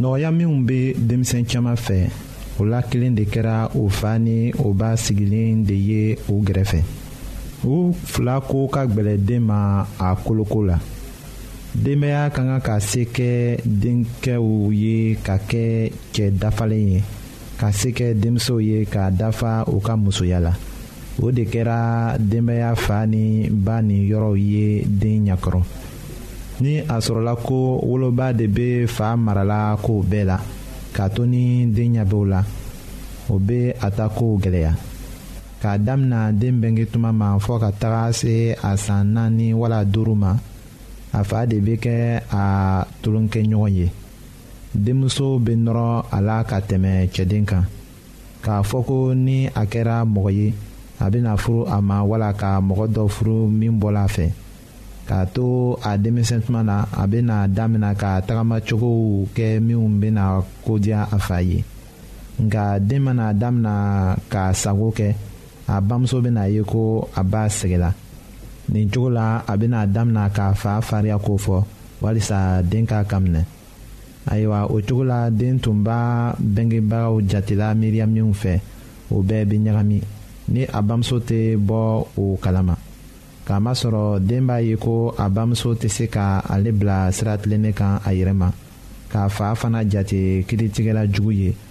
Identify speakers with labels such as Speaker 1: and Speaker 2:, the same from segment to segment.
Speaker 1: nɔgɔya minw bɛ denmisɛn caman fɛ o la kelen de kɛra o fa ni o ba sigilen de ye o gɛrɛfɛ u fila ko ka gbɛlɛ den ma a koloko la denbaya ka kan ka se kɛ denkɛw ye ka kɛ cɛ dafalen ye ka se kɛ denmusow ye ka dafa u ka musoya la. o de kɛra denbaya fa ni ba ni yɔrɔw ye den ɲakɔrɔ ni a sɔrɔla ko woloba de bɛ fa marala kow bɛɛ la k'a to ni den ɲɛ b'o la o bɛ a ta kow gɛlɛya k'a damina den bɛnge tuma ma fɔ ka taga se a san naani wala duuru ma a fa de bɛ kɛ a tolonkɛɲɔgɔn ye denmuso bɛ nɔrɔ a la ka tɛmɛ cɛden kan. k'a fɔ ko ni a kɛra mɔgɔ ye a bɛna furu a ma wala ka mɔgɔ dɔ furu min bɔla a fɛ k'a to a denmisɛn tuma na a bɛna damina ka tagamacogow kɛ minnu bɛna kodiya a fa ye nka den mana damina ka sago kɛ a bamuso bɛna ye ko a ba sɛgɛnna nin cogo la a bɛna damina k'a fa fariya ko fɔ walisa den ka kaminɛ. ayiwa o cogo la den tun b'a bɛngebagaw jatela miiriya minw fɛ o bɛɛ bɛ ɲagami ni a bamuso tɛ bɔ o kalama k'a masɔrɔ den b'a ye ko a bamuso tɛ se ka ale bila sira tilennen kan a yɛrɛ ma k'a fa fana jate kiritigɛla jugu ye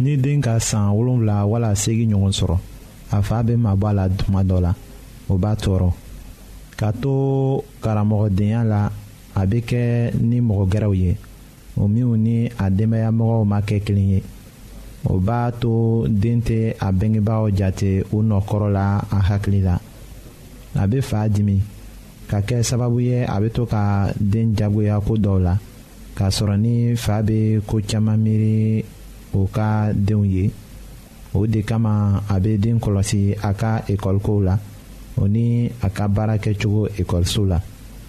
Speaker 1: ni den ka san wolonwula wala segi ɲɔgɔn sɔrɔ a fa bɛ mabɔ a la tuma dɔ la o b'a tɔɔrɔ ka to karamɔgɔdenya la a bɛ kɛ ni mɔgɔ gɛrɛw ye o minnu ni a denbayamɔgɔw ma kɛ kelen ye o b'a to den tɛ a bengebaaw jate u nɔ kɔrɔ la a hakili la a bɛ fa dimi ka kɛ sababu ye a bɛ to ka den jagoya ko dɔw la k'a sɔrɔ ni fa bɛ ko caman miiri o ka denw ye o de kama a bɛ den kɔlɔsi a ka ekɔlikow la o ni a ka baara kɛcogo ekɔliso la.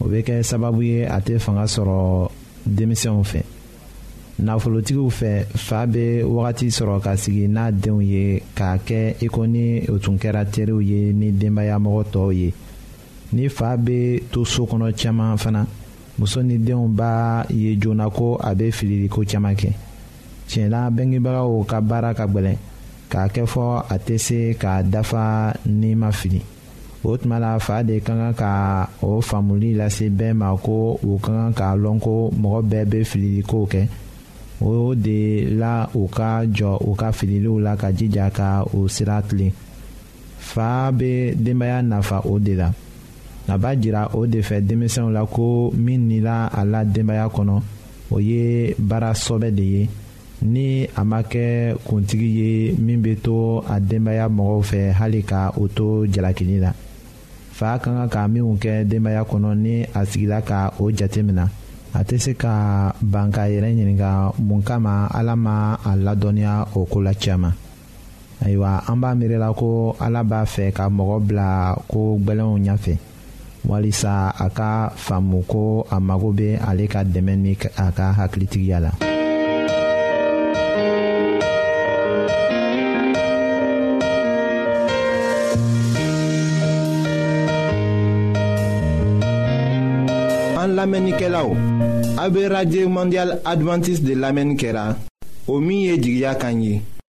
Speaker 1: o bɛ kɛ sababu ye a tɛ fanga sɔrɔ denmisɛnw fɛ nafolotigiw fɛ fa bɛ wagati sɔrɔ ka sigi n'a denw ye k'a kɛ i ko ni o tun kɛra teriw ye ni denbaya mɔgɔ tɔw ye ni fa bɛ to so kɔnɔ caman fana muso ni denw b'a ye joona ko a bɛ fililiko caman kɛ tiɲɛ la bangebagaw ka baara ka gɛlɛn k'a kɛ fɔ a tɛ se k'a dafa ni ma fili o tuma la fa de ka kan ka o faamuli lase bɛɛ ma ko u ka kan k'a lɔn ko mɔgɔ bɛɛ bɛ fililikow kɛ o de la u ka jɔ u ka fililiw la ka jija ka u sira tilen fa bɛ denbaya nafa o de la a b'a jira o de fɛ denmisɛnw la ko min nila a la denbaya kɔnɔ o ye baara sɔbɛ de ye ni a ma kɛ kuntigi ye min bɛ to a denbaya mɔgɔw fɛ hali ka o to jalakili la fa ka kan ka minnu kɛ denbaya kɔnɔ ni a sigila ka o jate minɛ a tɛ se ka ban ka yɛrɛ ɲininka mun kama ala ma a ladɔnniya o ko la caman ayiwa an b'a miirila ko ala b'a fɛ ka mɔgɔ bila ko gbɛlɛnw ɲɛfɛ walisa a ka faamu ko a mago bɛ ale ka dɛmɛ ni a ka hakilitigiya la.
Speaker 2: an lamɛnnikɛlaw a bɛ radio mondial adventiste de lamɛnni kɛra o min ye jigiya kan ye.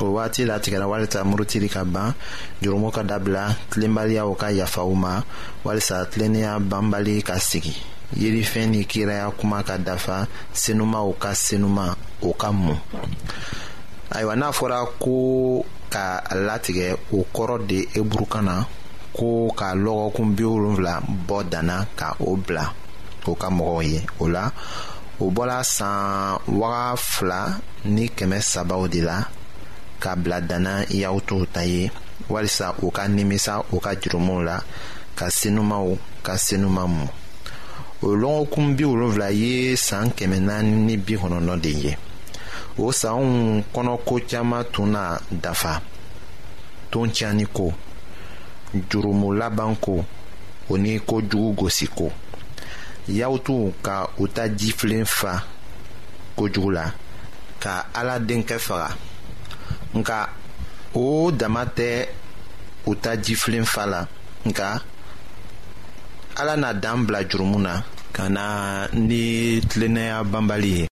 Speaker 1: o waati la tigɛra walisa murutili ka ban jurumu ka dabila tilenbaliyaw ka yafa u ma walisa tilennenya banbali ka sigi yirifɛn ni kiraya kuma ka dafa senumaw ka senuma o ka mun ayiwa n'a fɔra ko ka latigɛ o kɔrɔ de eburukan na ko ka lɔgɔkun bi wolonwula bɔ danna ka o bila o ka mɔgɔw ye o la o bɔla san waga fila ni kɛmɛ sabaw de la ka bila danna yaw tow ta ye walisa u ka nimisa u ka jurumuw la ka senumaw ka senuma mu o lɔgɔkun bi wolonfila ye san kɛmɛ naani ni bi kɔnɔntɔn de ye o sanw kɔnɔko caman tun na dafa ton tiɲɛni ko jurumu laban ko o ni ko jugu gosi ko yaw tun ka u ta jifilen fa kojugu la ka ala denkɛ faga nka o dama tɛ u ta jifilen fa la nka ala na dan bila jurumu na ka na ni tilennenya banbali ye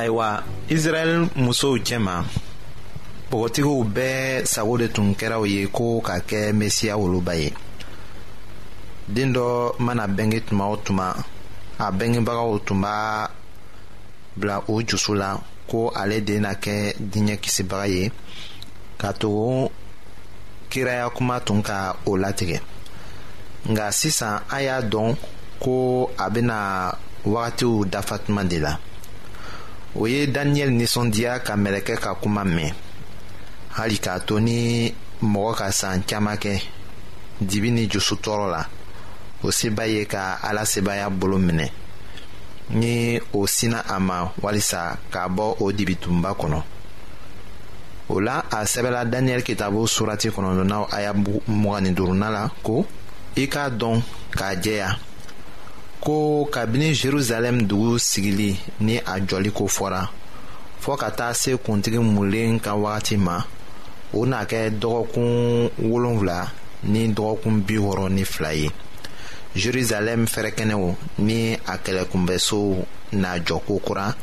Speaker 1: ayiwa israɛl musow cɛma bɔgɔtigiw bɛɛ sago de tun kɛra u ye ko ka kɛ mesiya woloba ye den dɔ mana bɛnge tuma o tuma a bɛngebagaw tun b'a bila o jusu la ko ale de na kɛ diɲɛ kisibaga ye k'a to kiraya kuma tun ka o latigɛ nka sisan a y'a dɔn ko a bɛna wagatiw dafa tuma de la o ye daniyɛli nisɔndiya ka mɛlɛkɛ ka kuma mɛn hali k'a to ni mɔgɔ ka san caman kɛ dibi ni jusu tɔɔrɔ la o seba ye ka ala sebaya bolo minɛ ni o sina a ma walisa k'a bɔ o dibitunba kɔnɔ o la a sɛbɛla daniyɛli kitabu surati kɔnɔntɔnnaw aya mugan ni duruna la ko i k'a dɔn k'a jɛya ko kabini jerusalɛm dugu sigili ni a jɔli ko fɔra fɔɔ ka taa se kuntigi mulen ka wagati ma o na kɛ dɔgɔkun wolonfila ni dɔgɔkun bi wɔɔrɔ ni fila ye jerusalɛm fɛrɛkɛnɛw ni a kɛlɛkunbɛsow na jɔ kokura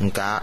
Speaker 1: nka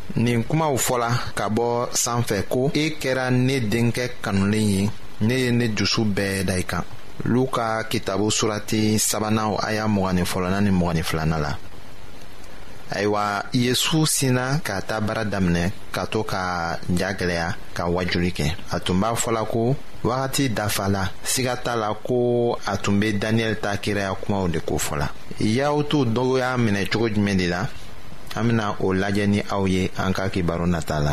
Speaker 1: nin kumaw fɔla ka bɔ sanfɛ ko e kɛra ne denkɛ kanulen ye ne ye ne dusu bɛɛ da i kan luka kitabu surati sabanan a y'a mugan ni fɔlɔnan ni mugan ni filanan la ayiwa yesu sinna ka taa baara daminɛ ka to ka ja gɛlɛya ka wajuli kɛ a tun b'a fɔla ko wagati dafa la siga t'a la ko a tun bɛ daniyɛli ta kiraya kumaw de kofɔla yahutuw dɔw y'a minɛ cogo jumɛn de la an bena o lajɛ ni aw ye an ka kibaru nata la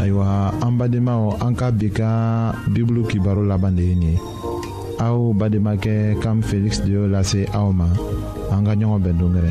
Speaker 3: ayiwa an badenmaw an ka bi ka bibulu kibaru laban de ye nin ye aw bademakɛ kam feliksi de y'o lase aw ma an ka ɲɔgɔn bɛn dongɛrɛ